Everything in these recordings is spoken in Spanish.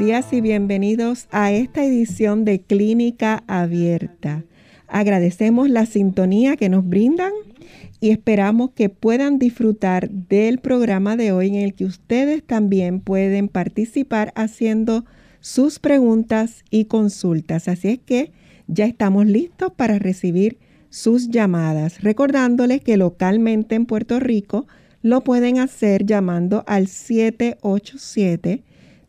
Días y bienvenidos a esta edición de Clínica Abierta. Agradecemos la sintonía que nos brindan y esperamos que puedan disfrutar del programa de hoy en el que ustedes también pueden participar haciendo sus preguntas y consultas. Así es que ya estamos listos para recibir sus llamadas, recordándoles que localmente en Puerto Rico lo pueden hacer llamando al 787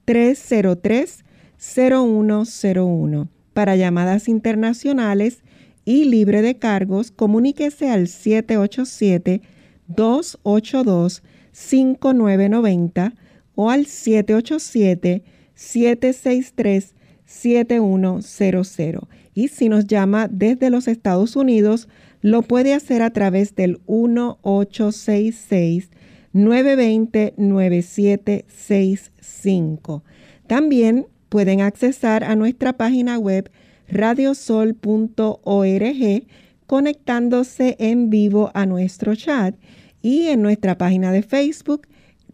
303-0101. Para llamadas internacionales y libre de cargos, comuníquese al 787-282-5990 o al 787-763-7100. Y si nos llama desde los Estados Unidos, lo puede hacer a través del 1866 920 9765. También pueden accesar a nuestra página web radiosol.org conectándose en vivo a nuestro chat y en nuestra página de Facebook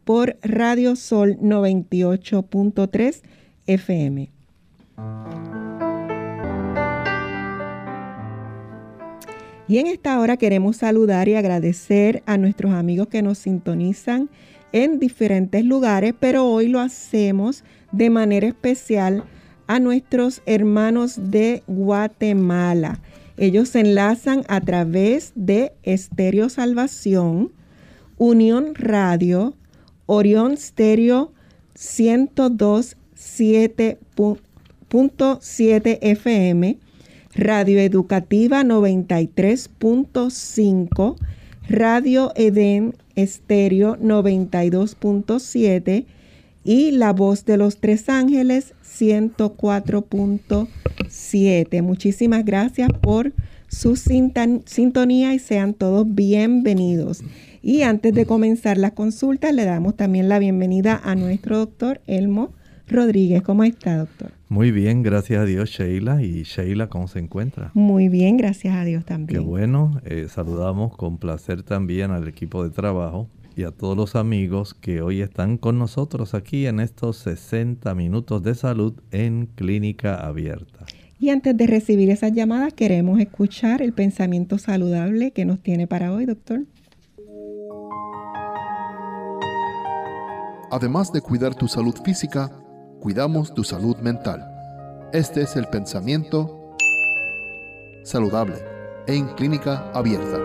por Radiosol 98.3 FM. Y en esta hora queremos saludar y agradecer a nuestros amigos que nos sintonizan en diferentes lugares, pero hoy lo hacemos de manera especial a nuestros hermanos de Guatemala. Ellos se enlazan a través de Estéreo Salvación, Unión Radio, Orión Stereo 102.7 FM, Radio Educativa 93.5, Radio Edén Estéreo 92.7 y La Voz de los Tres Ángeles 104.7. Muchísimas gracias por su sintonía y sean todos bienvenidos. Y antes de comenzar la consulta, le damos también la bienvenida a nuestro doctor Elmo Rodríguez. ¿Cómo está, doctor? Muy bien, gracias a Dios, Sheila. ¿Y Sheila cómo se encuentra? Muy bien, gracias a Dios también. Qué bueno. Eh, saludamos con placer también al equipo de trabajo y a todos los amigos que hoy están con nosotros aquí en estos 60 minutos de salud en Clínica Abierta. Y antes de recibir esas llamadas, queremos escuchar el pensamiento saludable que nos tiene para hoy, doctor. Además de cuidar tu salud física, cuidamos tu salud mental. Este es el pensamiento saludable en Clínica Abierta.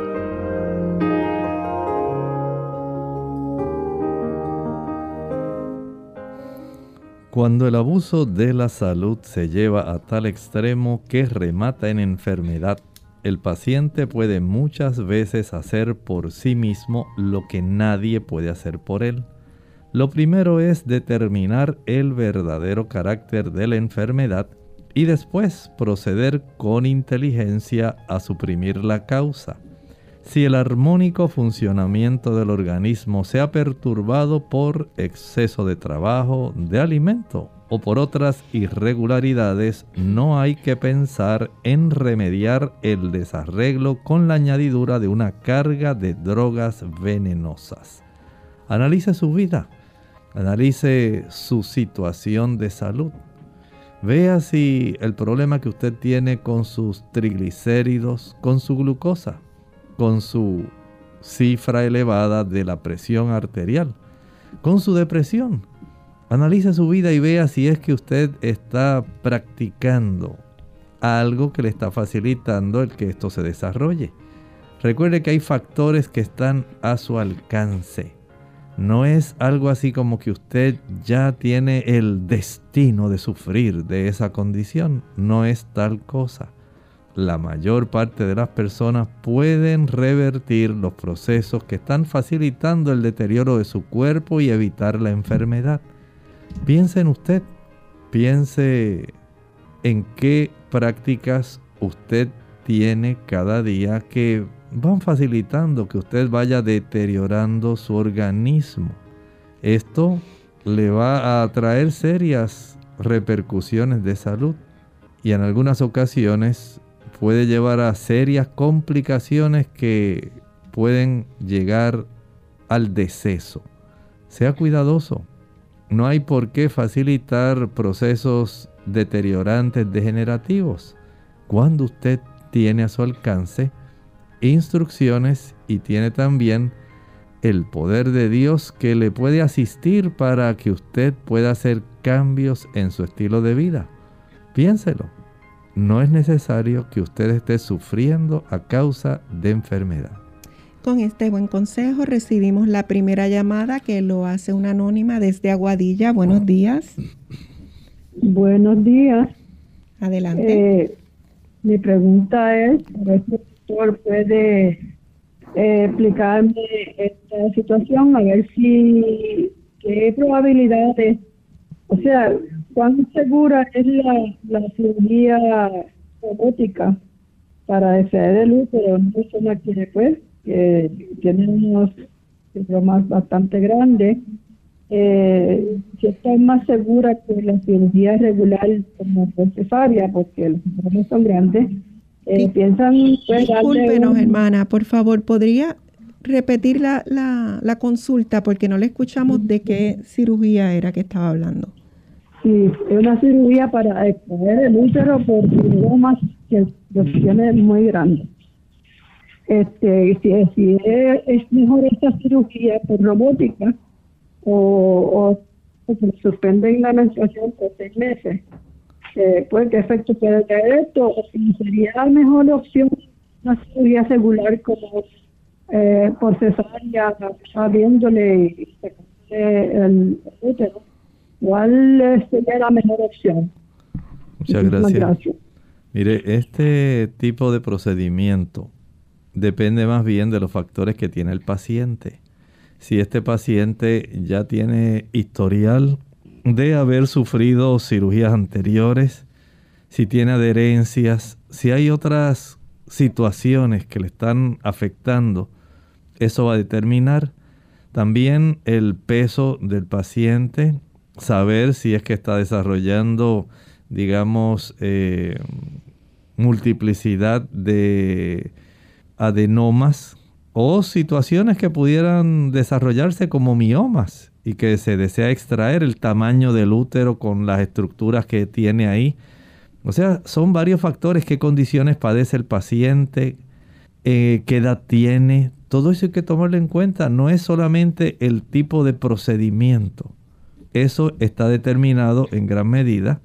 Cuando el abuso de la salud se lleva a tal extremo que remata en enfermedad, el paciente puede muchas veces hacer por sí mismo lo que nadie puede hacer por él. Lo primero es determinar el verdadero carácter de la enfermedad y después proceder con inteligencia a suprimir la causa si el armónico funcionamiento del organismo se ha perturbado por exceso de trabajo, de alimento o por otras irregularidades, no hay que pensar en remediar el desarreglo con la añadidura de una carga de drogas venenosas. Analice su vida, analice su situación de salud. Vea si el problema que usted tiene con sus triglicéridos, con su glucosa, con su cifra elevada de la presión arterial, con su depresión. Analice su vida y vea si es que usted está practicando algo que le está facilitando el que esto se desarrolle. Recuerde que hay factores que están a su alcance. No es algo así como que usted ya tiene el destino de sufrir de esa condición, no es tal cosa. La mayor parte de las personas pueden revertir los procesos que están facilitando el deterioro de su cuerpo y evitar la enfermedad. Piense en usted, piense en qué prácticas usted tiene cada día que van facilitando que usted vaya deteriorando su organismo. Esto le va a traer serias repercusiones de salud y en algunas ocasiones puede llevar a serias complicaciones que pueden llegar al deceso. Sea cuidadoso. No hay por qué facilitar procesos deteriorantes degenerativos. Cuando usted tiene a su alcance instrucciones y tiene también el poder de Dios que le puede asistir para que usted pueda hacer cambios en su estilo de vida. Piénselo. No es necesario que usted esté sufriendo a causa de enfermedad. Con este buen consejo recibimos la primera llamada que lo hace una anónima desde Aguadilla. Buenos días. Buenos días. Adelante. Eh, mi pregunta es, puede eh, explicarme esta situación, a ver si qué probabilidades, o sea, cuán segura es la, cirugía robótica para extraer el útero una persona que pues que tiene unos síntomas bastante grandes eh, si está más segura que la cirugía regular como cesárea porque los síntomas son grandes eh, piensan pues, Discúlpenos, hermana, por favor, ¿podría repetir la, la, consulta? Porque no le escuchamos de qué cirugía era que estaba hablando. Sí, es una cirugía para extraer el útero por fibromas que tiene muy grande. Este, si, si es, mejor esta cirugía por robótica o, o, se suspenden la menstruación por seis meses eh, pues qué efecto puede tener esto, o si sería la mejor opción una cirugía regular como eh, por cesárea, sabiéndole el útero, ¿cuál sería la mejor opción? Muchas gracias. Mire, este tipo de procedimiento depende más bien de los factores que tiene el paciente. Si este paciente ya tiene historial de haber sufrido cirugías anteriores, si tiene adherencias, si hay otras situaciones que le están afectando, eso va a determinar también el peso del paciente, saber si es que está desarrollando, digamos, eh, multiplicidad de adenomas o situaciones que pudieran desarrollarse como miomas y que se desea extraer el tamaño del útero con las estructuras que tiene ahí. O sea, son varios factores, qué condiciones padece el paciente, eh, qué edad tiene, todo eso hay que tomarlo en cuenta. No es solamente el tipo de procedimiento. Eso está determinado en gran medida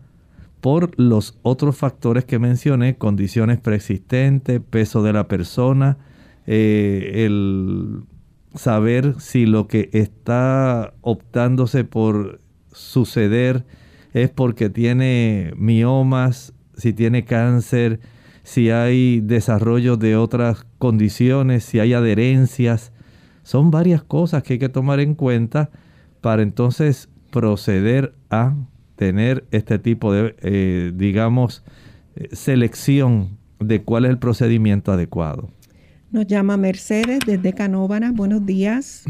por los otros factores que mencioné, condiciones preexistentes, peso de la persona, eh, el saber si lo que está optándose por suceder es porque tiene miomas, si tiene cáncer, si hay desarrollo de otras condiciones, si hay adherencias. Son varias cosas que hay que tomar en cuenta para entonces proceder a tener este tipo de, eh, digamos, eh, selección de cuál es el procedimiento adecuado. Nos llama Mercedes desde Canóvanas. Buenos días.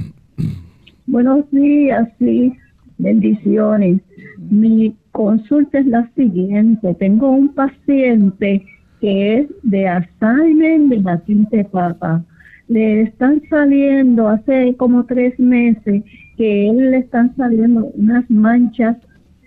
Buenos días, sí. Bendiciones. Mi consulta es la siguiente. Tengo un paciente que es de Alzheimer de la quinta papa. Le están saliendo hace como tres meses que él le están saliendo unas manchas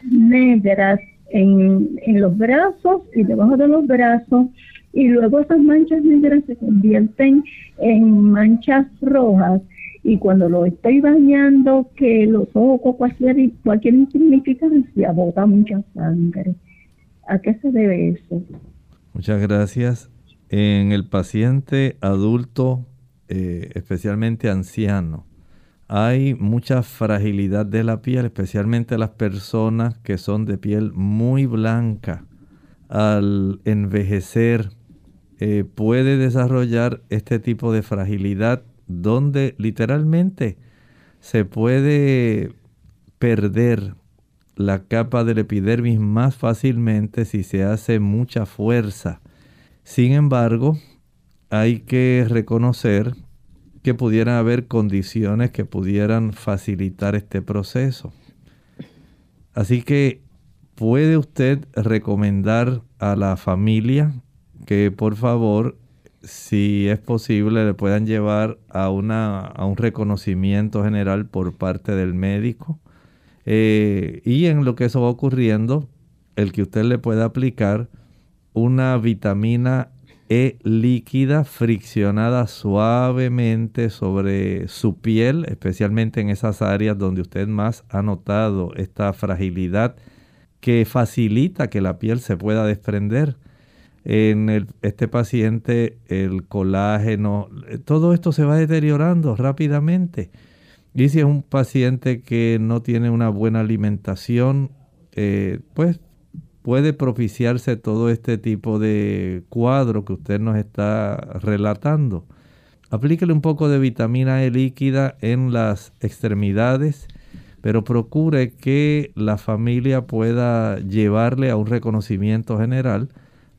negras en los brazos y debajo de los brazos y luego esas manchas negras se convierten en manchas rojas y cuando lo estoy bañando que los ojos cualquier cualquier insignificancia bota mucha sangre ¿a qué se debe eso? Muchas gracias en el paciente adulto eh, especialmente anciano hay mucha fragilidad de la piel, especialmente las personas que son de piel muy blanca. Al envejecer eh, puede desarrollar este tipo de fragilidad donde literalmente se puede perder la capa del epidermis más fácilmente si se hace mucha fuerza. Sin embargo, hay que reconocer que pudieran haber condiciones que pudieran facilitar este proceso. Así que puede usted recomendar a la familia que por favor, si es posible, le puedan llevar a, una, a un reconocimiento general por parte del médico. Eh, y en lo que eso va ocurriendo, el que usted le pueda aplicar una vitamina e líquida friccionada suavemente sobre su piel, especialmente en esas áreas donde usted más ha notado esta fragilidad que facilita que la piel se pueda desprender. En este paciente el colágeno, todo esto se va deteriorando rápidamente. Y si es un paciente que no tiene una buena alimentación, eh, pues puede propiciarse todo este tipo de cuadro que usted nos está relatando. Aplíquele un poco de vitamina E líquida en las extremidades, pero procure que la familia pueda llevarle a un reconocimiento general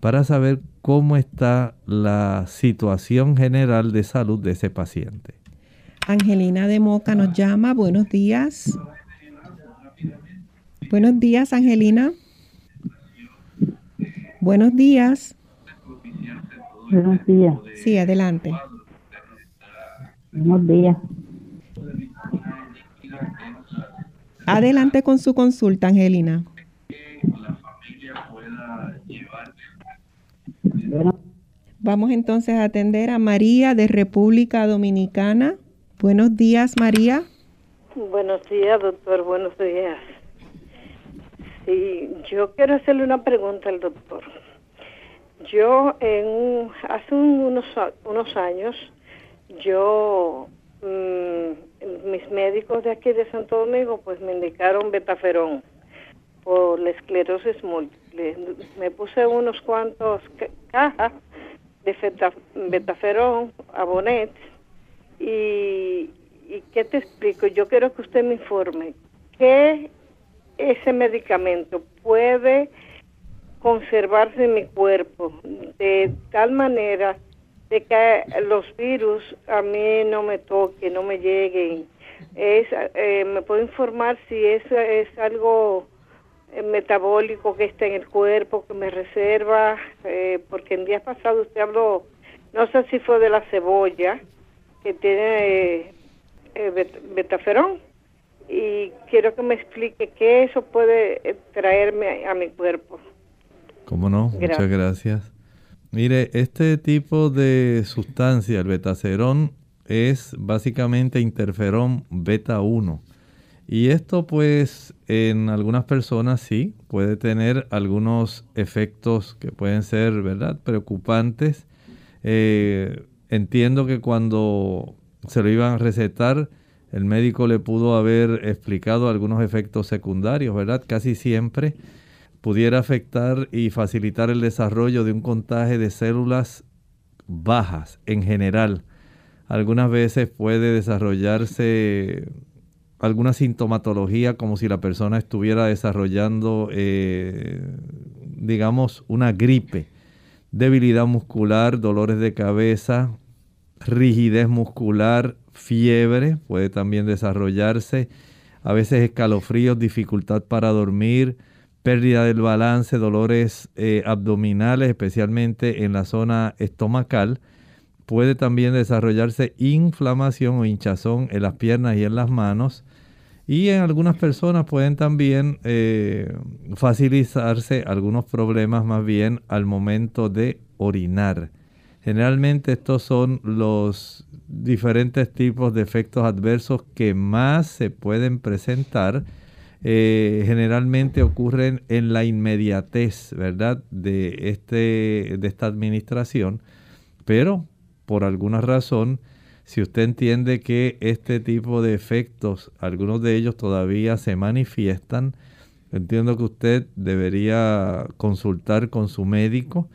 para saber cómo está la situación general de salud de ese paciente. Angelina de Moca nos llama. Buenos días. Buenos días, Angelina. Buenos días. Buenos días. Sí, adelante. Buenos días. Adelante con su consulta, Angelina. Vamos entonces a atender a María de República Dominicana. Buenos días, María. Buenos días, doctor. Buenos días. Sí, yo quiero hacerle una pregunta al doctor. Yo en hace unos unos años yo mm, mis médicos de aquí de Santo Domingo pues me indicaron betaferón por la esclerosis múltiple. Me puse unos cuantos cajas de betaferón, abonet y, y qué te explico. Yo quiero que usted me informe qué ese medicamento puede conservarse en mi cuerpo de tal manera de que los virus a mí no me toquen, no me lleguen. Es, eh, ¿Me puedo informar si eso es algo metabólico que está en el cuerpo, que me reserva? Eh, porque en días pasados usted habló, no sé si fue de la cebolla, que tiene betaferón y quiero que me explique qué eso puede eh, traerme a, mi cuerpo. ¿Cómo no? Muchas gracias. Mire, este tipo de sustancia, el betacerón, es básicamente interferón beta 1. Y esto pues en algunas personas sí puede tener algunos efectos que pueden ser, ¿verdad?, preocupantes. Eh, entiendo que cuando se lo iban a recetar, el médico le pudo haber explicado algunos efectos secundarios, ¿verdad? Casi siempre pudiera afectar y facilitar el desarrollo de un contagio de células bajas en general. Algunas veces puede desarrollarse alguna sintomatología como si la persona estuviera desarrollando, eh, digamos, una gripe, debilidad muscular, dolores de cabeza, rigidez muscular, fiebre, puede también desarrollarse, a veces escalofríos, dificultad para dormir, pérdida del balance, dolores eh, abdominales, especialmente en la zona estomacal. Puede también desarrollarse inflamación o hinchazón en las piernas y en las manos. Y en algunas personas pueden también eh, facilitarse algunos problemas más bien al momento de orinar. Generalmente estos son los diferentes tipos de efectos adversos que más se pueden presentar. Eh, generalmente ocurren en la inmediatez, ¿verdad? De, este, de esta administración, pero por alguna razón, Si usted entiende que este tipo de efectos, algunos de ellos todavía se manifiestan, entiendo que usted debería consultar con su médico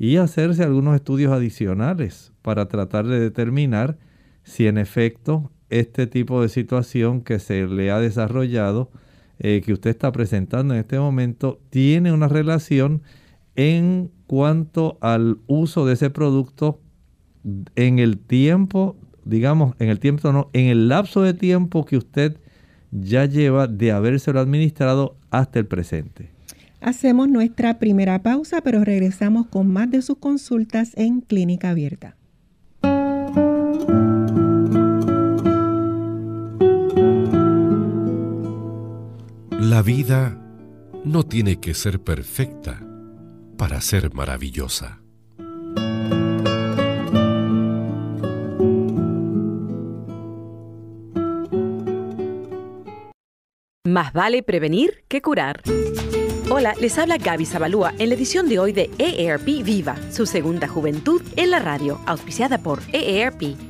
y hacerse algunos estudios adicionales para tratar de determinar si en efecto este tipo de situación que se le ha desarrollado, eh, que usted está presentando en este momento, tiene una relación en cuanto al uso de ese producto en el tiempo, digamos, en el tiempo no, en el lapso de tiempo que usted ya lleva de habérselo administrado hasta el presente. Hacemos nuestra primera pausa, pero regresamos con más de sus consultas en Clínica Abierta. La vida no tiene que ser perfecta para ser maravillosa. Más vale prevenir que curar. Hola, les habla Gaby Zabalúa en la edición de hoy de EARP Viva, su segunda juventud en la radio, auspiciada por EARP.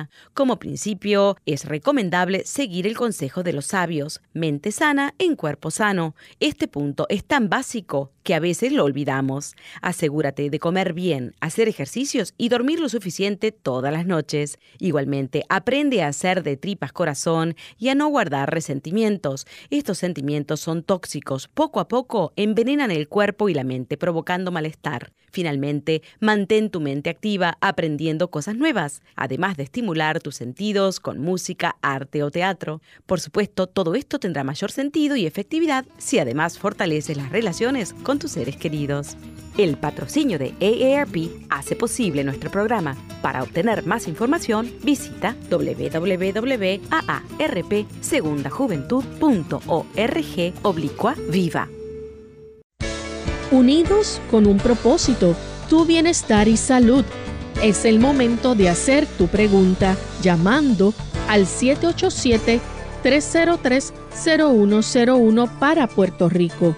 Como principio, es recomendable seguir el consejo de los sabios, mente sana en cuerpo sano. Este punto es tan básico que a veces lo olvidamos. Asegúrate de comer bien, hacer ejercicios y dormir lo suficiente todas las noches. Igualmente, aprende a hacer de tripas corazón y a no guardar resentimientos. Estos sentimientos son tóxicos. Poco a poco envenenan el cuerpo y la mente, provocando malestar. Finalmente, mantén tu mente activa aprendiendo cosas nuevas, además de estimular tus sentidos con música, arte o teatro. Por supuesto, todo esto tendrá mayor sentido y efectividad si además fortaleces las relaciones con tus seres queridos. El patrocinio de AARP hace posible nuestro programa. Para obtener más información, visita www.aarpsegundajuventud.org oblicua viva. Unidos con un propósito, tu bienestar y salud. Es el momento de hacer tu pregunta llamando al 787-303-0101 para Puerto Rico,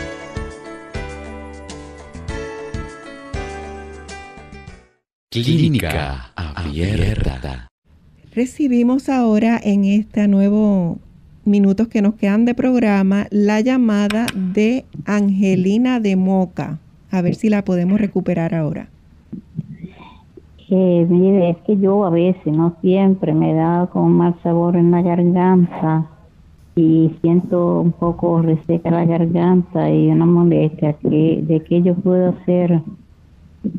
Clínica Abierta. Recibimos ahora en este nuevo minutos que nos quedan de programa la llamada de Angelina de Moca. A ver si la podemos recuperar ahora. Eh, mire, es que yo a veces, no siempre, me da con mal sabor en la garganta y siento un poco reseca la garganta y una molestia. Que, ¿De qué yo puedo hacer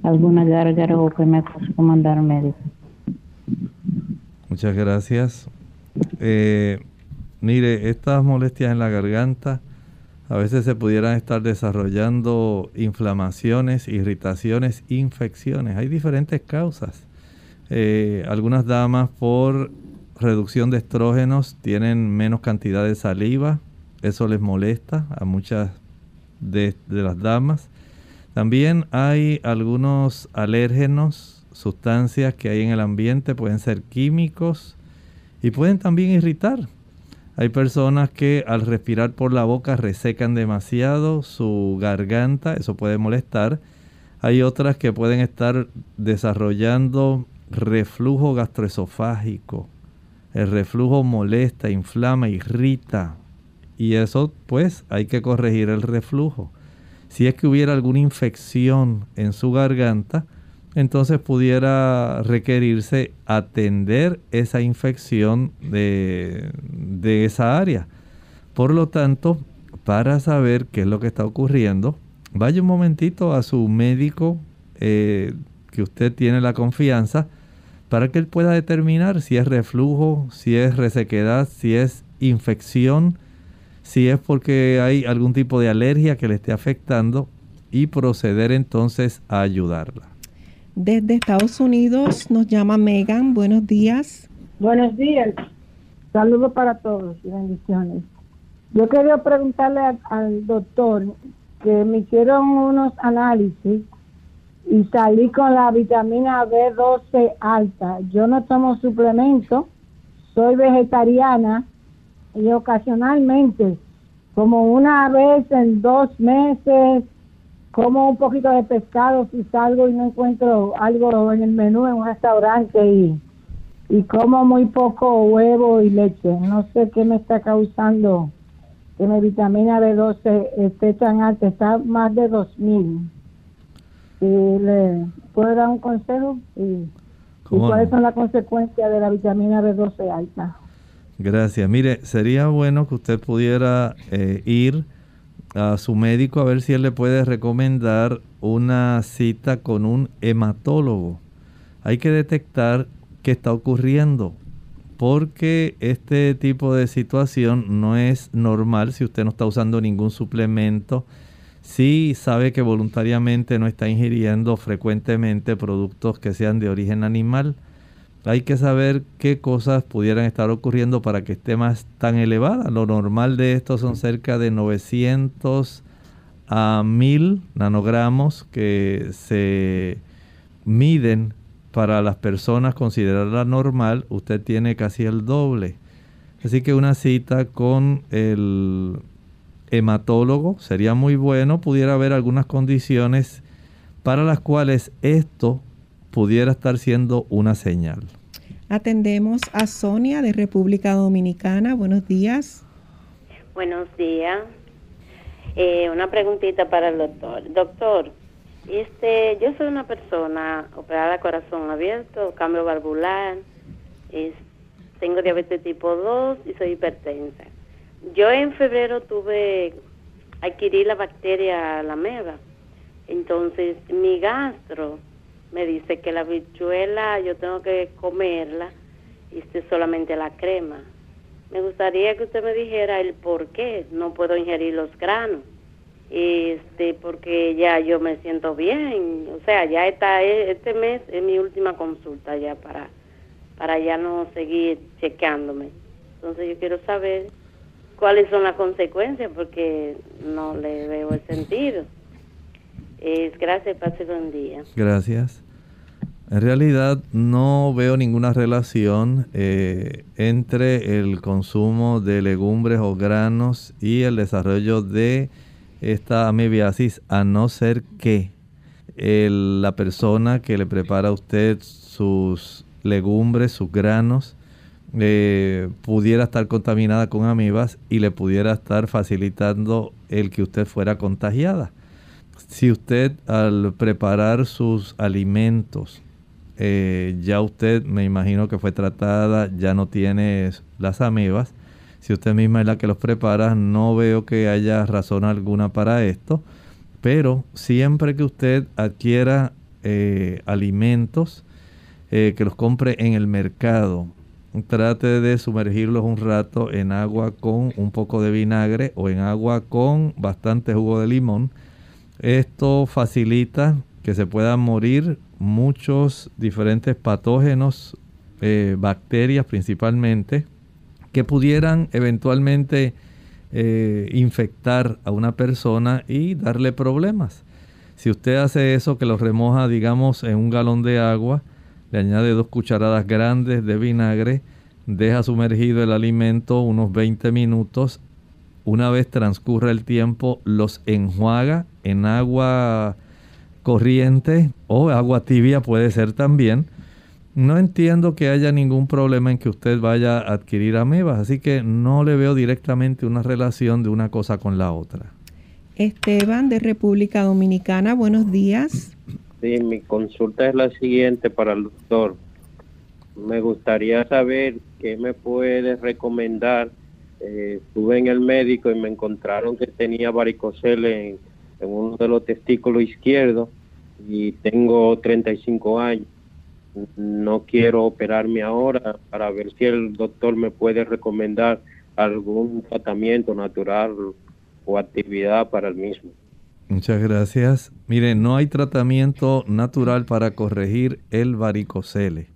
alguna gárgara o que me pueda mandar médico? Muchas gracias. Eh, mire, estas molestias en la garganta a veces se pudieran estar desarrollando inflamaciones, irritaciones, infecciones. Hay diferentes causas. Eh, algunas damas por reducción de estrógenos tienen menos cantidad de saliva. Eso les molesta a muchas de las damas. También hay algunos alérgenos sustancias que hay en el ambiente, pueden ser químicos y pueden también irritar. Hay personas que al respirar por la boca resecan demasiado su garganta, eso puede molestar. Hay otras que pueden estar desarrollando reflujo gastroesofágico. El reflujo molesta, inflama, irrita. Y eso pues hay que corregir el reflujo. Si es que hubiera alguna infección en su garganta, entonces pudiera requerirse atender esa infección de, esa área. Por lo tanto, para saber qué es lo que está ocurriendo, vaya un momentito a su médico eh, que usted tiene la confianza para que él pueda determinar si es reflujo, si es resequedad, si es infección, si es porque hay algún tipo de alergia que le esté afectando y proceder entonces a ayudarla. Desde Estados Unidos nos llama Megan. Buenos días. Buenos días. Saludos para todos y bendiciones. Yo quería preguntarle al doctor que me hicieron unos análisis y salí con la vitamina B12 alta. Yo no tomo suplemento, soy vegetariana y ocasionalmente, como una vez en dos meses, como un poquito de pescado si salgo y no encuentro algo en el menú en un restaurante y, y como muy poco huevo y leche. No sé qué me está causando que mi vitamina B12 esté tan alta, está más de 2000. Y le puedo dar un consejo y, cuáles son las consecuencias de la vitamina B12 alta. Gracias. Mire, sería bueno que usted pudiera eh, ir a su médico a ver si él le puede recomendar una cita con un hematólogo. Hay que detectar qué está ocurriendo porque este tipo de situación no es normal si usted no está usando ningún suplemento, si sabe que voluntariamente no está ingiriendo frecuentemente productos que sean de origen animal hay que saber qué cosas pudieran estar ocurriendo para que esté más tan elevada. Lo normal de esto son cerca de 900 a 1000 nanogramos que se miden para las personas consideradas normal. Usted tiene casi el doble. Así que una cita con el hematólogo sería muy bueno. Pudiera haber algunas condiciones para las cuales esto pudiera estar siendo una señal. Atendemos a Sonia de República Dominicana. Buenos días. Buenos días. Eh, una preguntita para el doctor. Doctor, este, yo soy una persona operada corazón abierto, cambio valvular, tengo diabetes tipo 2 y soy hipertensa. Yo en febrero tuve, adquirí la bacteria la meva. Entonces mi gastro me dice que la bichuela yo tengo que comerla y este, solamente la crema. Me gustaría que usted me dijera el por qué no puedo ingerir los granos. Este, porque ya yo me siento bien, o sea, ya está este mes es mi última consulta ya para para ya no seguir chequeándome. Entonces yo quiero saber cuáles son las consecuencias porque no le veo el sentido. Es, gracias, pase buen día. Gracias. En realidad no veo ninguna relación eh, entre el consumo de legumbres o granos y el desarrollo de esta amebiasis, a no ser que la persona que le prepara a usted sus legumbres, sus granos, eh, pudiera estar contaminada con amibas y le pudiera estar facilitando el que usted fuera contagiada si usted al preparar sus alimentos, eh, ya usted me imagino que fue tratada, ya no tiene las amebas, si usted misma es la que los prepara, no veo que haya razón alguna para esto, pero siempre que usted adquiera eh, alimentos, eh, que los compre en el mercado, trate de sumergirlos un rato en agua con un poco de vinagre o en agua con bastante jugo de limón esto facilita que se puedan morir muchos diferentes patógenos, eh, bacterias principalmente, que pudieran eventualmente eh, infectar a una persona y darle problemas. Si usted hace eso, que lo remoja, digamos, en un galón de agua, le añade dos cucharadas grandes de vinagre, deja sumergido el alimento unos 20 minutos una vez transcurre el tiempo, los enjuaga en agua corriente o agua tibia puede ser también. No entiendo que haya ningún problema en que usted vaya a adquirir amebas, así que no le veo directamente una relación de una cosa con la otra. Esteban de República Dominicana, buenos días. Sí, mi consulta es la siguiente para el doctor. Me gustaría saber qué me puede recomendar eh, estuve en el médico y me encontraron que tenía varicocele en uno de los testículos izquierdos y tengo 35 años. No quiero operarme ahora para ver si el doctor me puede recomendar algún tratamiento natural o actividad para el mismo. Muchas gracias. Mire, no hay tratamiento natural para corregir el varicocele.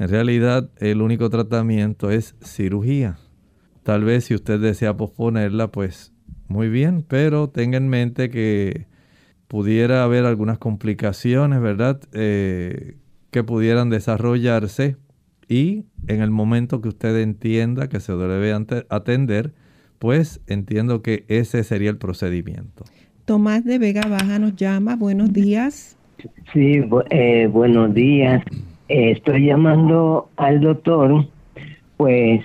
En realidad, el único tratamiento es cirugía. Tal vez si usted desea posponerla, pues muy bien, pero tenga en mente que pudiera haber algunas complicaciones, ¿verdad? Eh, que pudieran desarrollarse y en el momento que usted entienda que se debe atender, pues entiendo que ese sería el procedimiento. Tomás de Vega Baja nos llama. Buenos días. Sí, eh, buenos días. Eh, estoy llamando al doctor, pues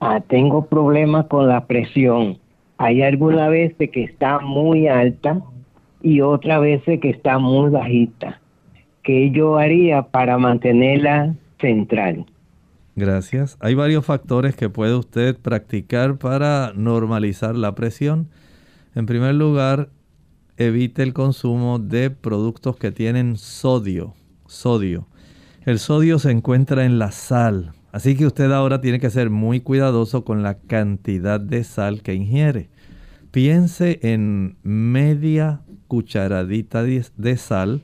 ah, tengo problemas con la presión. Hay alguna veces que está muy alta y otra veces que está muy bajita. ¿Qué yo haría para mantenerla central? Gracias. Hay varios factores que puede usted practicar para normalizar la presión. En primer lugar, evite el consumo de productos que tienen sodio. Sodio. El sodio se encuentra en la sal, así que usted ahora tiene que ser muy cuidadoso con la cantidad de sal que ingiere. Piense en media cucharadita de sal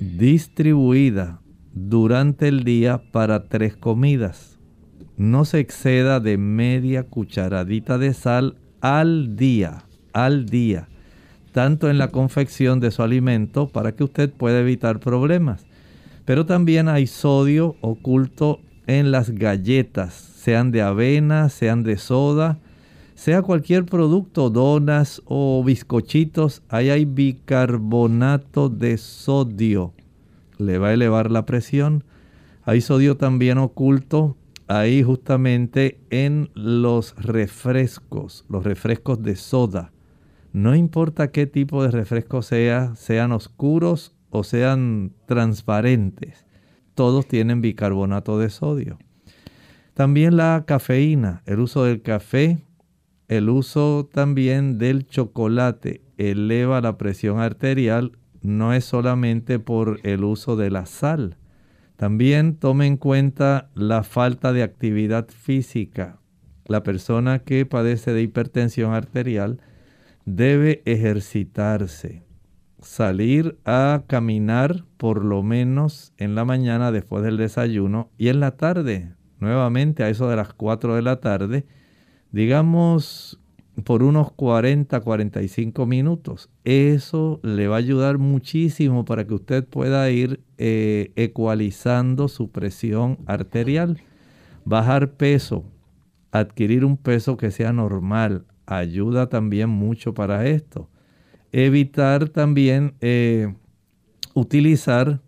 distribuida durante el día para tres comidas. No se exceda de media cucharadita de sal al día, al día, tanto en la confección de su alimento para que usted pueda evitar problemas. Pero también hay sodio oculto en las galletas, sean de avena, sean de soda, sea cualquier producto, donas o bizcochitos, ahí hay bicarbonato de sodio le va a elevar la presión. Hay sodio también oculto ahí justamente en los refrescos, los refrescos de soda. No importa qué tipo de refresco sea, sean oscuros o sean transparentes, todos tienen bicarbonato de sodio. También la cafeína, el uso del café, el uso también del chocolate eleva la presión arterial no es solamente por el uso de la sal. También tome en cuenta la falta de actividad física. La persona que padece de hipertensión arterial debe ejercitarse, salir a caminar por lo menos en la mañana después del desayuno y en la tarde, nuevamente a eso de las 4 de la tarde, digamos por unos 40, 45 minutos. Eso le va a ayudar muchísimo para que usted pueda ir eh, ecualizando su presión arterial. Bajar peso, adquirir un peso que sea normal, ayuda también mucho para esto. Evitar también eh, utilizar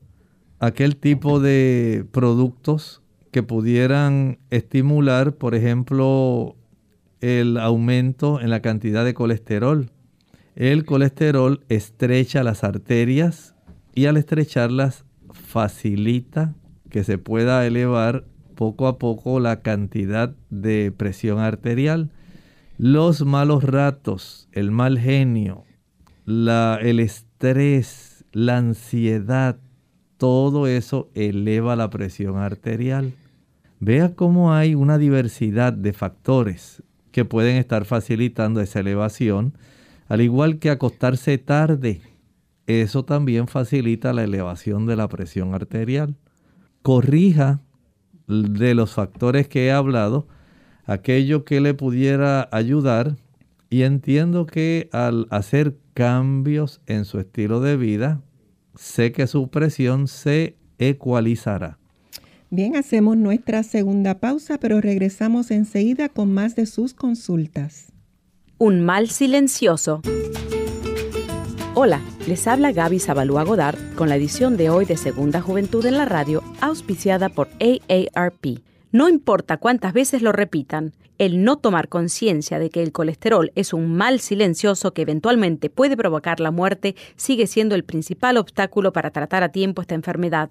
aquel tipo de productos que pudieran estimular, por ejemplo, el aumento en la cantidad de colesterol. El colesterol estrecha las arterias y al estrecharlas facilita que se pueda elevar poco a poco la cantidad de presión arterial. Los malos ratos, el mal genio, la, el estrés, la ansiedad, todo eso eleva la presión arterial. Vea cómo hay una diversidad de factores que pueden estar facilitando esa elevación, al igual que acostarse tarde. Eso también facilita la elevación de la presión arterial. Corrija de los factores que he hablado aquello que le pudiera ayudar y entiendo que al hacer cambios en su estilo de vida, sé que su presión se ecualizará. Bien, hacemos nuestra segunda pausa, pero regresamos enseguida con más de sus consultas. Un mal silencioso. Hola, les habla Gaby Zabalúa Godard con la edición de hoy de Segunda Juventud en la Radio, auspiciada por AARP. No importa cuántas veces lo repitan, el no tomar conciencia de que el colesterol es un mal silencioso que eventualmente puede provocar la muerte sigue siendo el principal obstáculo para tratar a tiempo esta enfermedad.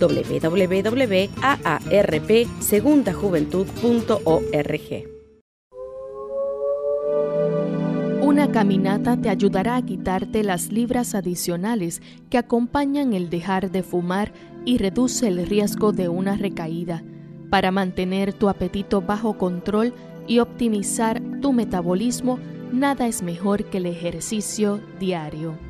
www.aarpsegundajuventud.org. Una caminata te ayudará a quitarte las libras adicionales que acompañan el dejar de fumar y reduce el riesgo de una recaída. Para mantener tu apetito bajo control y optimizar tu metabolismo, nada es mejor que el ejercicio diario.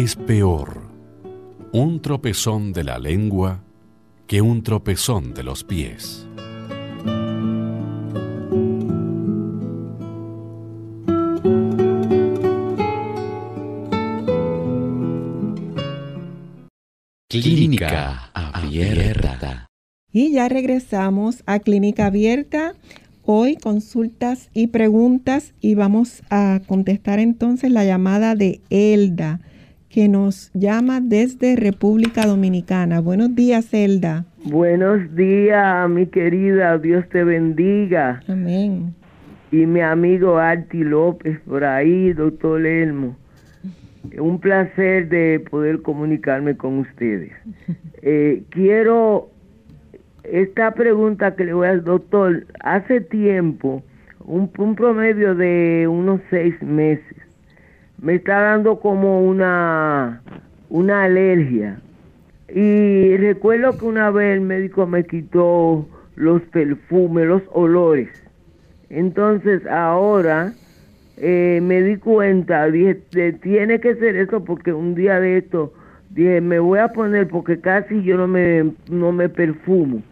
Es peor un tropezón de la lengua que un tropezón de los pies. Clínica Abierta. Y ya regresamos a Clínica Abierta. Hoy consultas y preguntas y vamos a contestar entonces la llamada de Elda que nos llama desde República Dominicana. Buenos días, Elda. Buenos días, mi querida. Dios te bendiga. Amén. Y mi amigo Arti López por ahí, doctor Elmo. Un placer de poder comunicarme con ustedes. Eh, quiero esta pregunta que le voy al doctor. Hace tiempo, un, un promedio de unos seis meses, me está dando como una, una alergia. Y recuerdo que una vez el médico me quitó los perfumes, los olores. Entonces ahora eh, me di cuenta, dije, tiene que ser eso porque un día de esto, dije, me voy a poner porque casi yo no me, no me perfumo.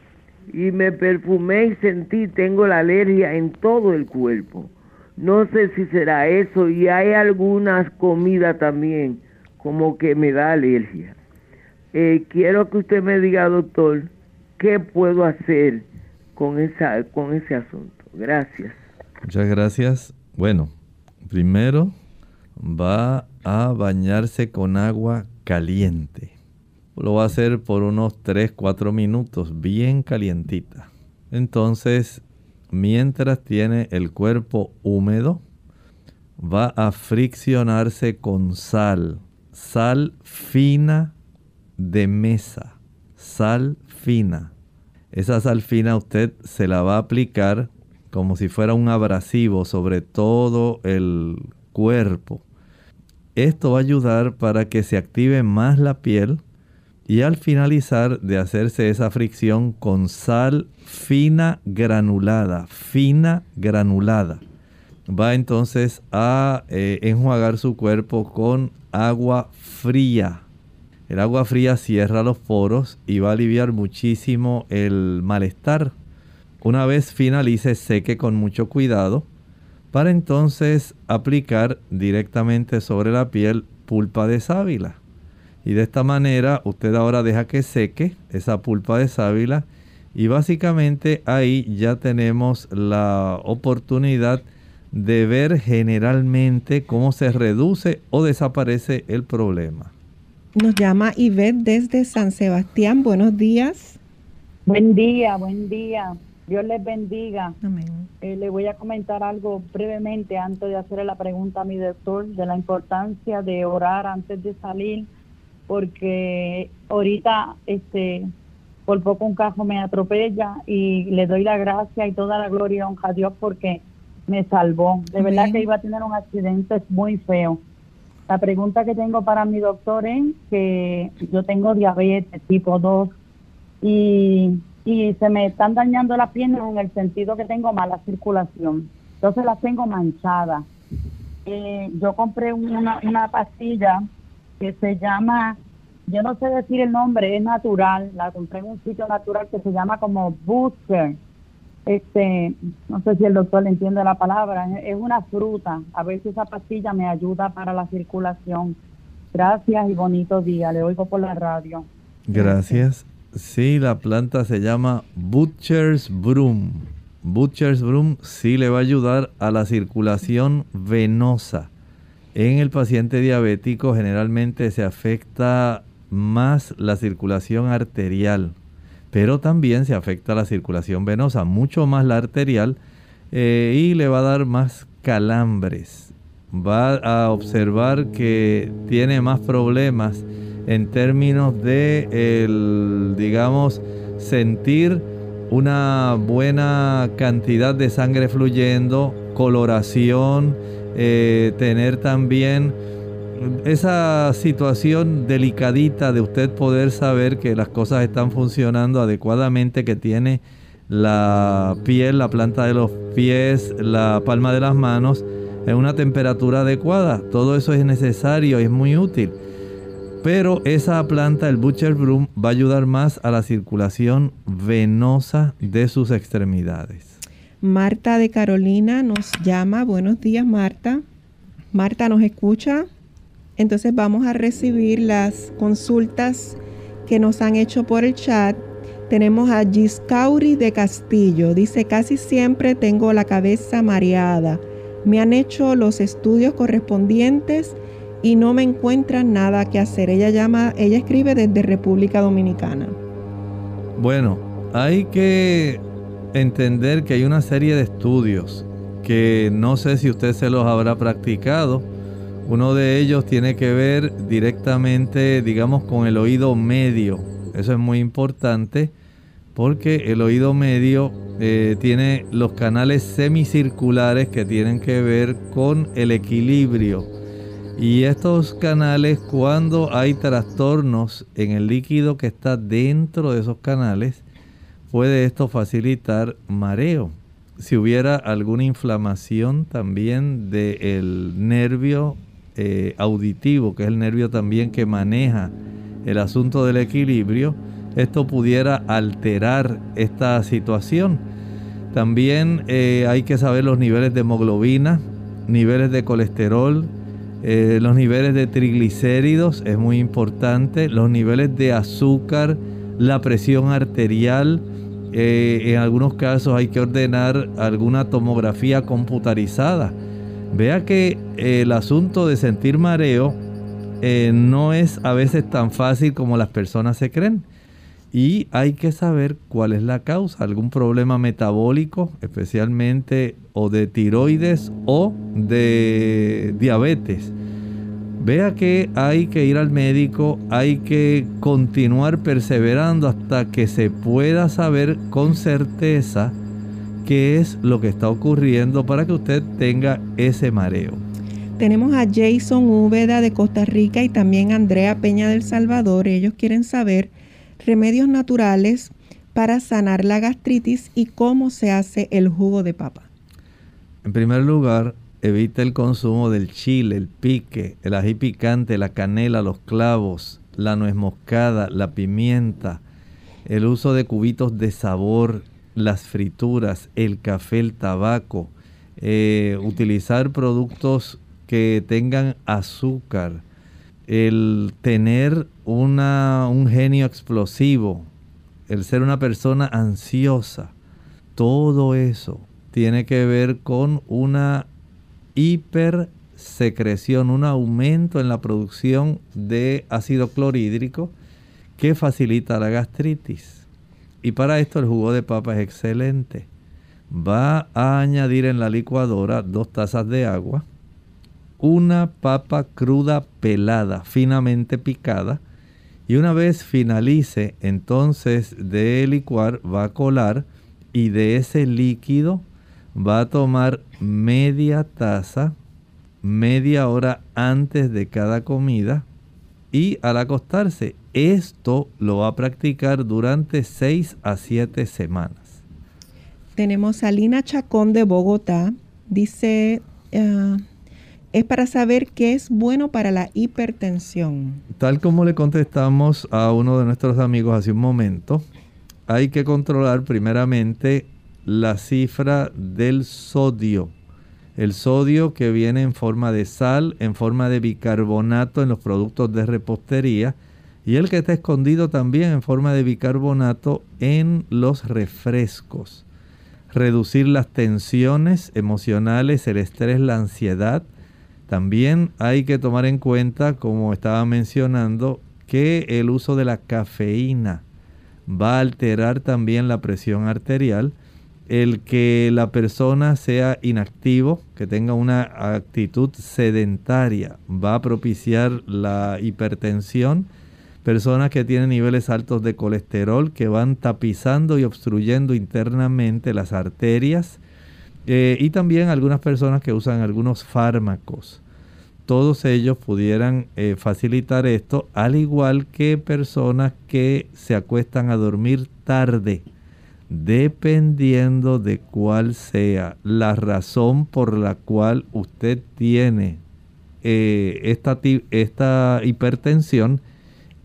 Y me perfumé y sentí, tengo la alergia en todo el cuerpo. No sé si será eso y hay algunas comidas también como que me da alergia. Eh, quiero que usted me diga, doctor, qué puedo hacer con, esa, con ese asunto. Gracias. Muchas gracias. Bueno, primero va a bañarse con agua caliente. Lo va a hacer por unos 3, 4 minutos, bien calientita. Entonces mientras tiene el cuerpo húmedo, va a friccionarse con sal, sal fina de mesa, sal fina. Esa sal fina usted se la va a aplicar como si fuera un abrasivo sobre todo el cuerpo. Esto va a ayudar para que se active más la piel y al finalizar de hacerse esa fricción con sal fina granulada, fina granulada, va entonces a eh, enjuagar su cuerpo con agua fría. El agua fría cierra los poros y va a aliviar muchísimo el malestar. Una vez finalice, seque con mucho cuidado para entonces aplicar directamente sobre la piel pulpa de sábila. Y de esta manera usted ahora deja que seque esa pulpa de sábila y básicamente ahí ya tenemos la oportunidad de ver generalmente cómo se reduce o desaparece el problema. Nos llama Ivette desde San Sebastián. Buenos días. Buen día, buen día. Dios les bendiga. Amén. Eh, le voy a comentar algo brevemente antes de hacerle la pregunta a mi doctor de la importancia de orar antes de salir, porque ahorita este por poco un cajo me atropella y le doy la gracia y toda la gloria a Dios porque me salvó. De verdad que iba a tener un accidente muy feo. La pregunta que tengo para mi doctor es que yo tengo diabetes tipo 2 y, y se me están dañando las piernas en el sentido que tengo mala circulación. Entonces las tengo manchadas. Eh, yo compré una, una pastilla que se llama, yo no sé decir el nombre, es natural, la compré en un sitio natural que se llama como Booster este, no sé si el doctor le entiende la palabra, es una fruta. A ver si esa pastilla me ayuda para la circulación. Gracias y bonito día. Le oigo por la radio. Gracias. Sí, la planta se llama Butcher's Broom. Butcher's Broom sí le va a ayudar a la circulación venosa. En el paciente diabético generalmente se afecta más la circulación arterial pero también se afecta la circulación venosa, mucho más la arterial, eh, y le va a dar más calambres. Va a observar que tiene más problemas en términos de, digamos, sentir una buena cantidad de sangre fluyendo, coloración, eh, tener también esa situación delicadita de usted poder saber que las cosas están funcionando adecuadamente, que tiene la piel, la planta de los pies, la palma de las manos en una temperatura adecuada. Todo eso es necesario es muy útil. Pero esa planta, el Butcher Broom, va a ayudar más a la circulación venosa de sus extremidades. Marta de Carolina nos llama. Buenos días, Marta. Marta, ¿nos escucha? Entonces vamos a recibir las consultas que nos han hecho por el chat. Tenemos a Giscauri de Castillo. Dice, casi siempre tengo la cabeza mareada. Me han hecho los estudios correspondientes y no me encuentran nada que hacer. Ella llama, ella escribe desde República Dominicana. Bueno, hay que entender que hay una serie de estudios que no sé si usted se los habrá practicado uno de ellos tiene que ver directamente, digamos, con el oído medio. Eso es muy importante porque el oído medio eh, tiene los canales semicirculares que tienen que ver con el equilibrio. Y estos canales, cuando hay trastornos en el líquido que está dentro de esos canales, puede esto facilitar mareo. Si hubiera alguna inflamación también del nervio eh, auditivo, que es el nervio también que maneja el asunto del equilibrio, esto pudiera alterar esta situación. También eh, hay que saber los niveles de hemoglobina, niveles de colesterol, eh, los niveles de triglicéridos, es muy importante, los niveles de azúcar, la presión arterial. En algunos casos hay que ordenar alguna tomografía computarizada Vea que el asunto de sentir mareo eh, no es a veces tan fácil como las personas se creen. Y hay que saber cuál es la causa, algún problema metabólico, especialmente o de tiroides o de diabetes. Vea que hay que ir al médico, hay que continuar perseverando hasta que se pueda saber con certeza qué es lo que está ocurriendo para que usted tenga ese mareo. Tenemos a Jason Úbeda de Costa Rica y también Andrea Peña del Salvador. Ellos quieren saber remedios naturales para sanar la gastritis y cómo se hace el jugo de papa. En primer lugar, evita el consumo del chile, el pique, el ají picante, la canela, los clavos, la nuez moscada, la pimienta, el uso de cubitos de sabor, las frituras, el café, el tabaco, eh, utilizar productos que tengan azúcar, el tener una, un genio explosivo, el ser una persona ansiosa, todo eso tiene que ver con una hipersecreción, un aumento en la producción de ácido clorhídrico que facilita la gastritis. Y para esto el jugo de papa es excelente. Va a añadir en la licuadora dos tazas de agua, una papa cruda pelada, finamente picada, y una vez finalice entonces de licuar, va a colar y de ese líquido va a tomar media taza media hora antes de cada comida y al acostarse. Esto lo va a practicar durante 6 a 7 semanas. Tenemos a Lina Chacón de Bogotá. Dice, ah, es para saber qué es bueno para la hipertensión. Tal como le contestamos a uno de nuestros amigos hace un momento, hay que controlar primeramente la cifra del sodio. El sodio que viene en forma de sal, en forma de bicarbonato en los productos de repostería y el que está escondido también en forma de bicarbonato en los refrescos. Reducir las tensiones emocionales, el estrés, la ansiedad. También hay que tomar en cuenta, como estaba mencionando, que el uso de la cafeína va a alterar también la presión arterial el que la persona sea inactivo, que tenga una actitud sedentaria, va a propiciar la hipertensión. Personas que tienen niveles altos de colesterol, que van tapizando y obstruyendo internamente las arterias. Eh, y también algunas personas que usan algunos fármacos. Todos ellos pudieran eh, facilitar esto, al igual que personas que se acuestan a dormir tarde dependiendo de cuál sea la razón por la cual usted tiene eh, esta, esta hipertensión,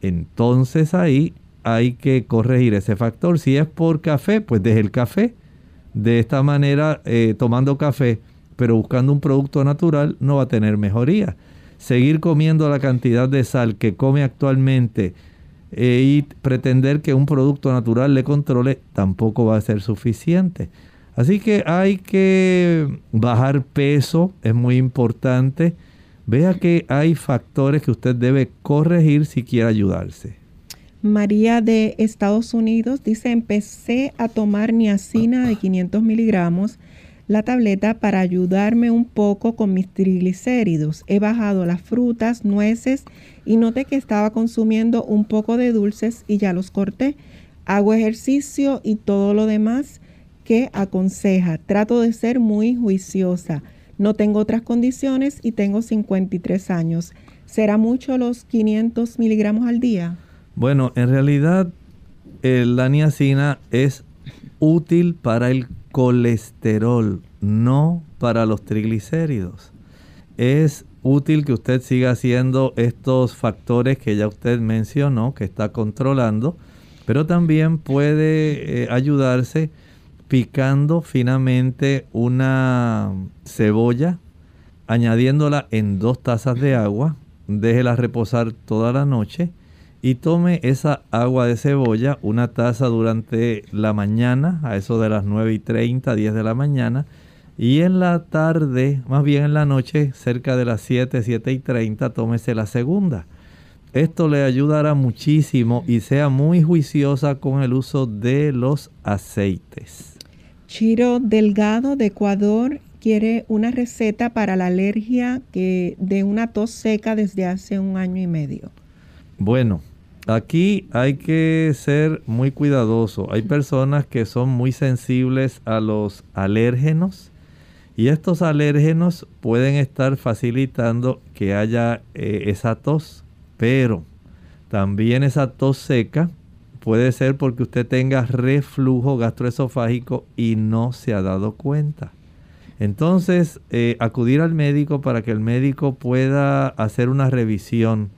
entonces ahí hay que corregir ese factor. Si es por café, pues deje el café. De esta manera, eh, tomando café, pero buscando un producto natural, no va a tener mejoría. Seguir comiendo la cantidad de sal que come actualmente, eh, y pretender que un producto natural le controle tampoco va a ser suficiente. Así que hay que bajar peso, es muy importante. Vea que hay factores que usted debe corregir si quiere ayudarse. María de Estados Unidos dice, empecé a tomar niacina de 500 miligramos la tableta para ayudarme un poco con mis triglicéridos. He bajado las frutas, nueces y noté que estaba consumiendo un poco de dulces y ya los corté. Hago ejercicio y todo lo demás que aconseja. Trato de ser muy juiciosa. No tengo otras condiciones y tengo 53 años. ¿Será mucho los 500 miligramos al día? Bueno, en realidad eh, la niacina es útil para el colesterol, no para los triglicéridos. Es útil que usted siga haciendo estos factores que ya usted mencionó, que está controlando, pero también puede eh, ayudarse picando finamente una cebolla, añadiéndola en dos tazas de agua, déjela reposar toda la noche y tome esa agua de cebolla, una taza durante la mañana, a eso de las 9 y 30, 10 de la mañana, y en la tarde, más bien en la noche, cerca de las 7, 7 y 30, tómese la segunda. Esto le ayudará muchísimo y sea muy juiciosa con el uso de los aceites. Chiro Delgado de Ecuador quiere una receta para la alergia que de una tos seca desde hace un año y medio. Bueno, Aquí hay que ser muy cuidadoso. Hay personas que son muy sensibles a los alérgenos y estos alérgenos pueden estar facilitando que haya eh, esa tos, pero también esa tos seca puede ser porque usted tenga reflujo gastroesofágico y no se ha dado cuenta. Entonces, eh, acudir al médico para que el médico pueda hacer una revisión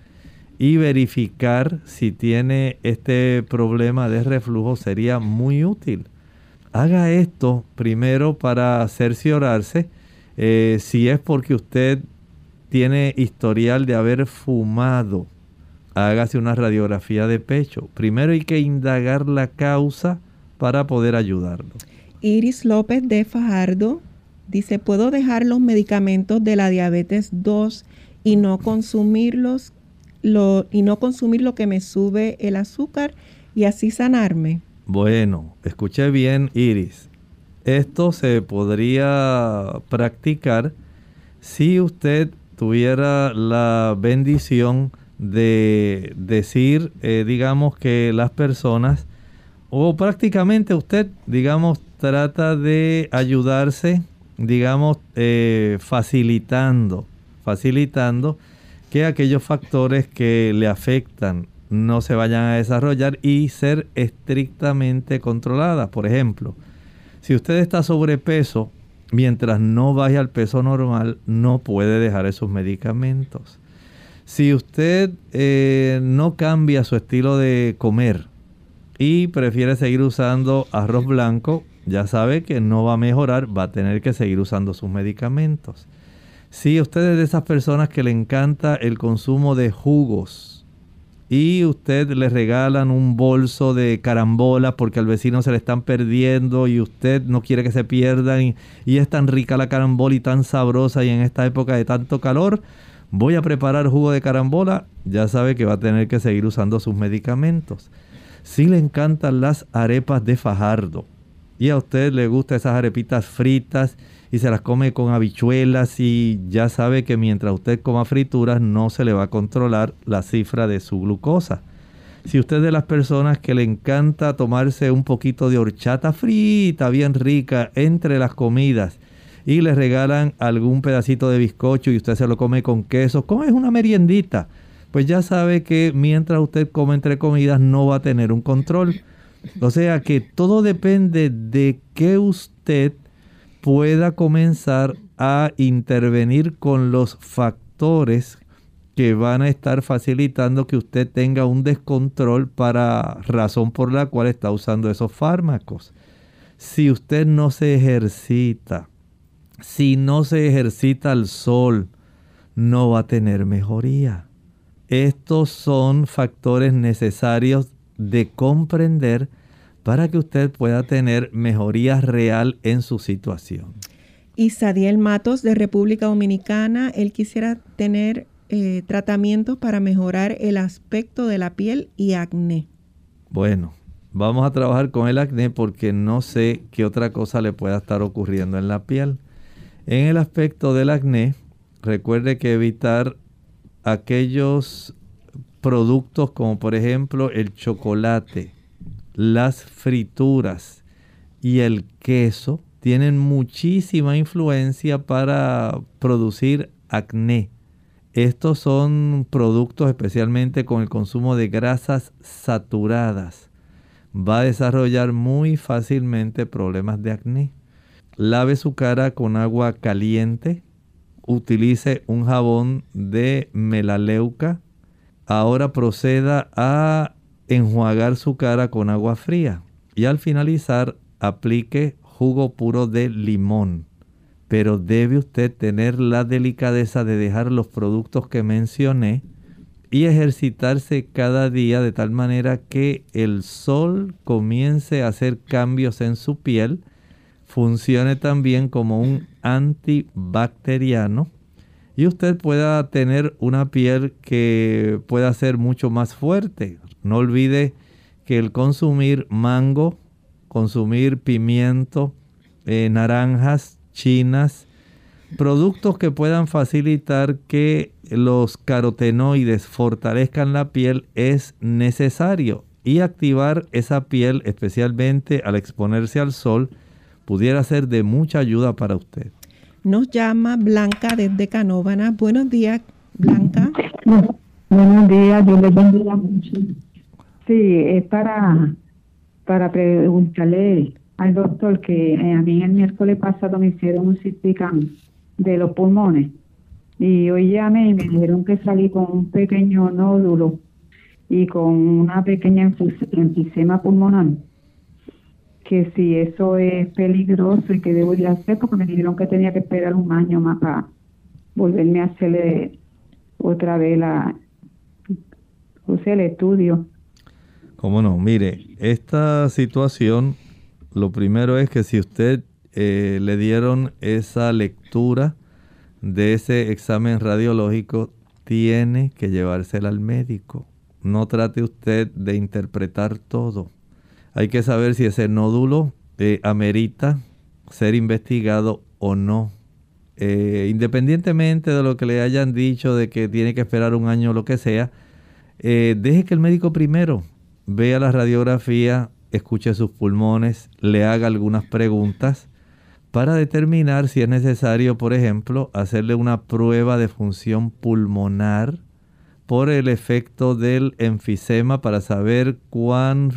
y verificar si tiene este problema de reflujo sería muy útil. Haga esto primero para cerciorarse eh, si es porque usted tiene historial de haber fumado. Hágase una radiografía de pecho. Primero hay que indagar la causa para poder ayudarlo. Iris López de Fajardo Dice, ¿puedo dejar los medicamentos de la diabetes 2 y no consumirlos lo, y no consumir lo que me sube el azúcar y así sanarme? Bueno, escuché bien, Iris. Esto se podría practicar si usted tuviera la bendición de decir, eh, digamos, que las personas, o prácticamente usted, digamos, trata de ayudarse, digamos, eh, facilitando, facilitando que aquellos factores que le afectan no se vayan a desarrollar y ser estrictamente controladas. Por ejemplo, si usted está sobrepeso, mientras no vaya al peso normal, no puede dejar esos medicamentos. Si usted eh, no cambia su estilo de comer y prefiere seguir usando arroz blanco, ya sabe que no va a mejorar, va a tener que seguir usando sus medicamentos. Si usted es de esas personas que le encanta el consumo de jugos. Y usted le regalan un bolso de carambola porque al vecino se le están perdiendo y usted no quiere que se pierdan. Y, es tan rica la carambola y tan sabrosa y en esta época de tanto calor, voy a preparar jugo de carambola, ya sabe que va a tener que seguir usando sus medicamentos. Si le encantan las arepas de Fajardo. Y a usted le gustan esas arepitas fritas y se las come con habichuelas y ya sabe que mientras usted coma frituras no se le va a controlar la cifra de su glucosa. Si usted es de las personas que le encanta tomarse un poquito de horchata frita, bien rica, entre las comidas, y le regalan algún pedacito de bizcocho y usted se lo come con queso, como es una meriendita, pues ya sabe que mientras usted come entre comidas no va a tener un control. O sea que todo depende de que usted pueda comenzar a intervenir con los factores que van a estar facilitando que usted tenga un descontrol para razón por la cual está usando esos fármacos. Si usted no se ejercita, si no se ejercita al sol, no va a tener mejoría. Estos son factores necesarios de comprender para que usted pueda tener mejoría real en su situación. Y Sadiel Matos de República Dominicana, él quisiera tener eh, tratamientos para mejorar el aspecto de la piel y acné. Bueno, vamos a trabajar con el acné porque no sé qué otra cosa le pueda estar ocurriendo en la piel. En el aspecto del acné, recuerde que evitar aquellos productos como por ejemplo el chocolate, las frituras y el queso tienen muchísima influencia para producir acné. Estos son productos especialmente con el consumo de grasas saturadas. Va a desarrollar muy fácilmente problemas de acné lave su cara con agua caliente, utilice un jabón de melaleuca, ahora proceda a enjuagar su cara con agua fría y al finalizar aplique jugo puro de limón. Pero debe usted tener la delicadeza de dejar los productos que mencioné y ejercitarse cada día de tal manera que el sol comience a hacer cambios en su piel funcione también como un antibacteriano y usted pueda tener una piel que pueda ser mucho más fuerte. No olvide que el consumir mango, consumir pimiento, eh, naranjas, chinas, productos que puedan facilitar que los carotenoides fortalezcan la piel es necesario y activar esa piel especialmente al exponerse al sol pudiera ser de mucha ayuda para usted. Nos llama Blanca desde Canóvana. Buenos días, Blanca. buenos días, yo le bendiga mucho. Sí, es para, para preguntarle al doctor que eh, a mí el miércoles pasado me hicieron un CT de los pulmones y hoy llamé y me dijeron que salí con un pequeño nódulo y con una pequeña enfisema pulmonar que si eso es peligroso y que debo de hacer, porque me dijeron que tenía que esperar un año más para volverme a hacerle otra vez la, el estudio. ¿Cómo no? Mire, esta situación, lo primero es que si usted eh, le dieron esa lectura de ese examen radiológico, tiene que llevársela al médico. No trate usted de interpretar todo. Hay que saber si ese nódulo eh, amerita ser investigado o no. Eh, independientemente de lo que le hayan dicho de que tiene que esperar un año o lo que sea, deje que el médico primero vea la radiografía, escuche sus pulmones, le haga algunas preguntas para determinar si es necesario, por ejemplo, hacerle una prueba de función pulmonar por el efecto del enfisema para saber cuán,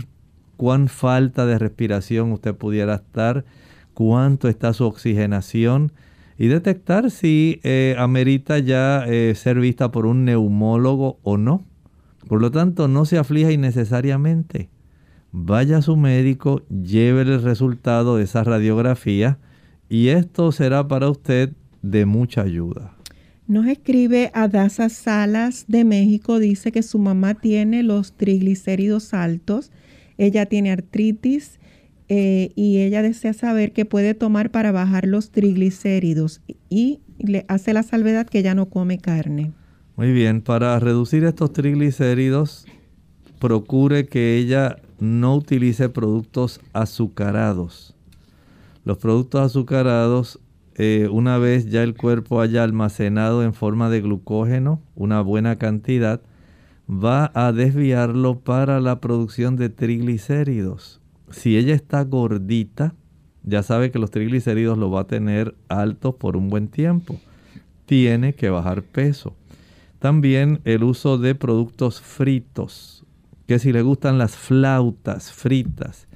cuán falta de respiración usted pudiera estar, cuánto está su oxigenación y detectar si eh, amerita ya eh, ser vista por un neumólogo o no. Por lo tanto, no se aflija innecesariamente. Vaya a su médico, lleve el resultado de esa radiografía y esto será para usted de mucha ayuda. Nos escribe Adasa Salas de México, dice que su mamá tiene los triglicéridos altos, ella tiene artritis eh, y ella desea saber qué puede tomar para bajar los triglicéridos y le hace la salvedad que ella no come carne. Muy bien, para reducir estos triglicéridos, procure que ella no utilice productos azucarados. Los productos azucarados, eh, una vez ya el cuerpo haya almacenado en forma de glucógeno una buena cantidad, va a desviarlo para la producción de triglicéridos si ella está gordita, ya sabe que los triglicéridos lo va a tener altos por un buen tiempo. Tiene que bajar peso. También el uso de productos fritos, que si le gustan las flautas fritas,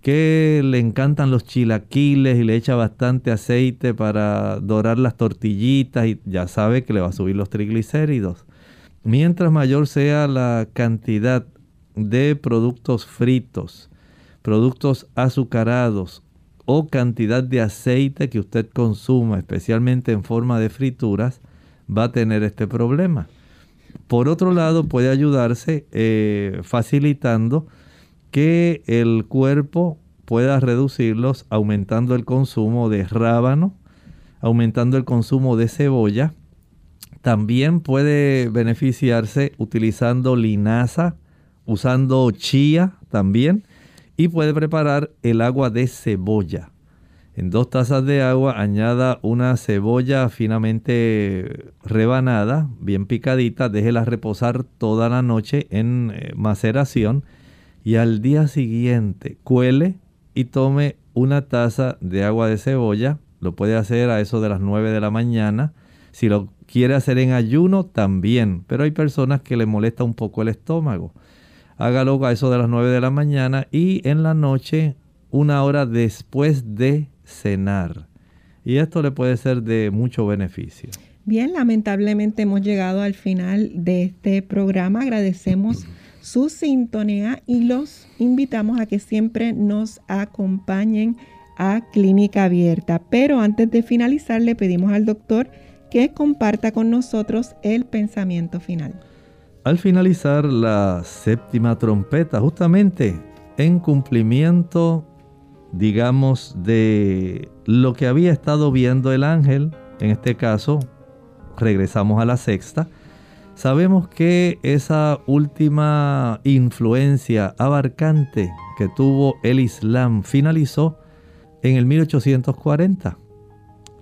que le encantan los chilaquiles y le echa bastante aceite para dorar las tortillitas y ya sabe que le va a subir los triglicéridos. Mientras mayor sea la cantidad de productos fritos, productos azucarados o cantidad de aceite que usted consuma, especialmente en forma de frituras, va a tener este problema. Por otro lado, puede ayudarse eh, facilitando que el cuerpo pueda reducirlos aumentando el consumo de rábano, aumentando el consumo de cebolla. También puede beneficiarse utilizando linaza, usando chía también y puede preparar el agua de cebolla. En dos tazas de agua añada una cebolla finamente rebanada, bien picadita, déjela reposar toda la noche en eh, maceración y al día siguiente cuele y tome una taza de agua de cebolla. Lo puede hacer a eso de las 9 de la mañana. Si lo quiere hacer en ayuno, también. Pero hay personas que le molesta un poco el estómago hágalo a eso de las 9 de la mañana y en la noche una hora después de cenar. Y esto le puede ser de mucho beneficio. Bien, lamentablemente hemos llegado al final de este programa. Agradecemos su sintonía y los invitamos a que siempre nos acompañen a Clínica Abierta. Pero antes de finalizar, le pedimos al doctor que comparta con nosotros el pensamiento final al finalizar la séptima trompeta, justamente en cumplimiento, digamos, de lo que había estado viendo el ángel, en este caso, regresamos a la sexta, sabemos que esa última influencia abarcante que tuvo el Islam finalizó en el 1840.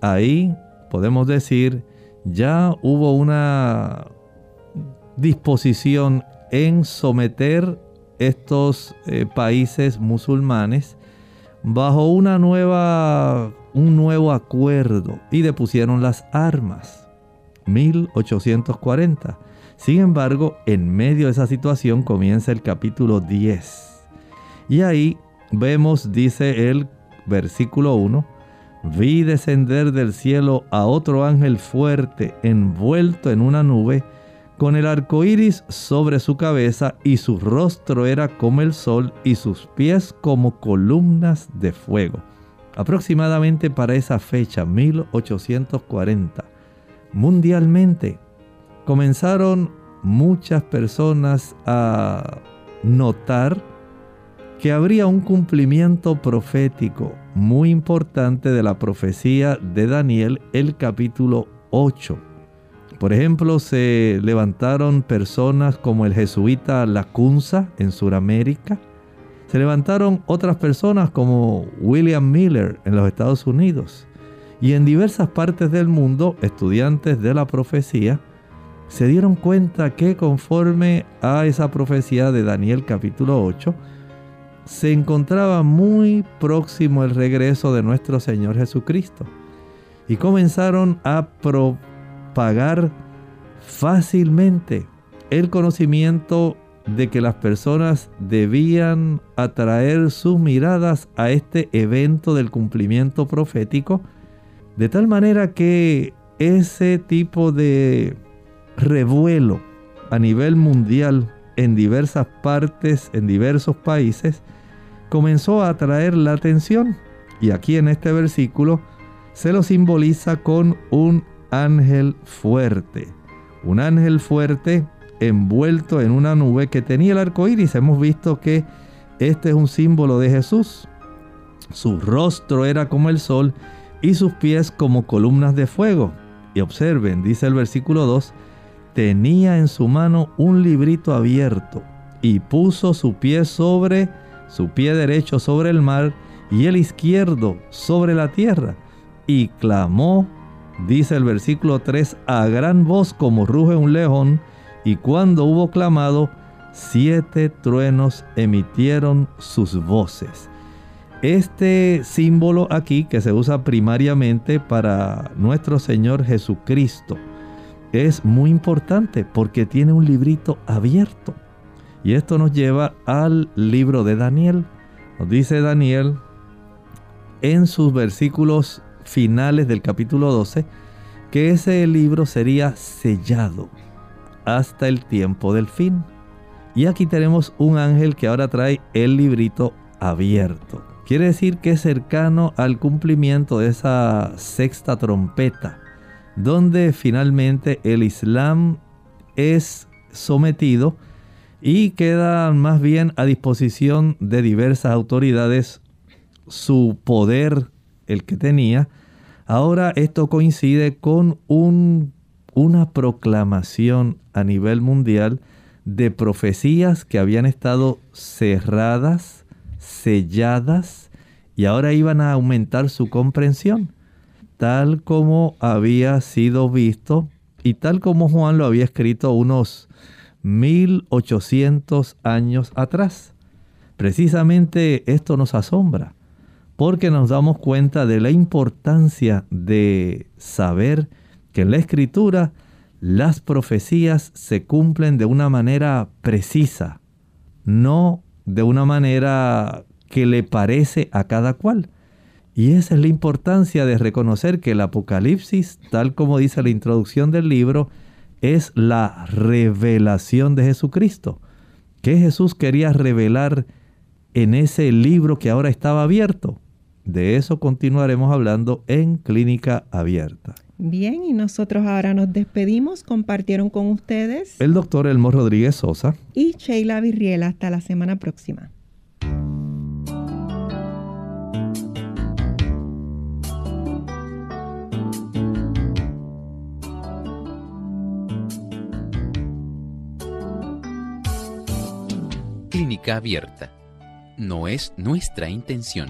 Ahí podemos decir, ya hubo una disposición en someter estos eh, países musulmanes bajo una nueva, un nuevo acuerdo y depusieron las armas. 1840. Sin embargo, en medio de esa situación comienza el capítulo 10. Y ahí vemos, dice el versículo 1, vi descender del cielo a otro ángel fuerte envuelto en una nube con el arco iris sobre su cabeza, y su rostro era como el sol, y sus pies como columnas de fuego. Aproximadamente para esa fecha, 1840, mundialmente comenzaron muchas personas a notar que habría un cumplimiento profético muy importante de la profecía de Daniel, el capítulo 8. Por ejemplo, se levantaron personas como el jesuita Lacunza en Sudamérica. Se levantaron otras personas como William Miller en los Estados Unidos. Y en diversas partes del mundo, estudiantes de la profecía se dieron cuenta que conforme a esa profecía de Daniel capítulo 8, se encontraba muy próximo el regreso de nuestro Señor Jesucristo. Y comenzaron a propagar fácilmente el conocimiento de que las personas debían atraer sus miradas a este evento del cumplimiento profético, de tal manera que ese tipo de revuelo a nivel mundial en diversas partes, en diversos países, comenzó a atraer la atención. Y aquí en este versículo se lo simboliza con un ángel fuerte. Un ángel fuerte envuelto en una nube que tenía el arco iris. Hemos visto que este es un símbolo de Jesús. Su rostro era como el sol y sus pies como columnas de fuego. Y observen, dice el versículo 2, tenía en su mano un librito abierto y puso su pie sobre, su pie derecho sobre el mar y el izquierdo sobre la tierra. Y clamó, dice el versículo 3, a gran voz como ruge un león, y cuando hubo clamado, siete truenos emitieron sus voces. Este símbolo aquí que se usa primariamente para nuestro Señor Jesucristo, es muy importante porque tiene un librito abierto. Y esto nos lleva al libro de Daniel. Nos dice Daniel en sus versículos finales del capítulo 12 que ese libro sería sellado hasta el tiempo del fin. Y aquí tenemos un ángel que ahora trae el librito abierto. Quiere decir que es cercano al cumplimiento de esa sexta trompeta donde finalmente el Islam es sometido y queda más bien a disposición de diversas autoridades su poder, el que tenía. Ahora esto coincide con un, una proclamación a nivel mundial de profecías que habían estado cerradas, selladas, y ahora iban a aumentar su comprensión tal como había sido visto y tal como Juan lo había escrito unos 1800 años atrás. Precisamente esto nos asombra porque nos damos cuenta de la importancia de saber que en la escritura las profecías se cumplen de una manera precisa, no de una manera que le parece a cada cual. Y esa es la importancia de reconocer que el Apocalipsis, tal como dice la introducción del libro, es la revelación de Jesucristo. ¿Qué Jesús quería revelar en ese libro que ahora estaba abierto? De eso continuaremos hablando en Clínica Abierta. Bien, y nosotros ahora nos despedimos. Compartieron con ustedes el doctor Elmo Rodríguez Sosa y Sheila Virriela. Hasta la semana próxima. Clínica abierta. No es nuestra intención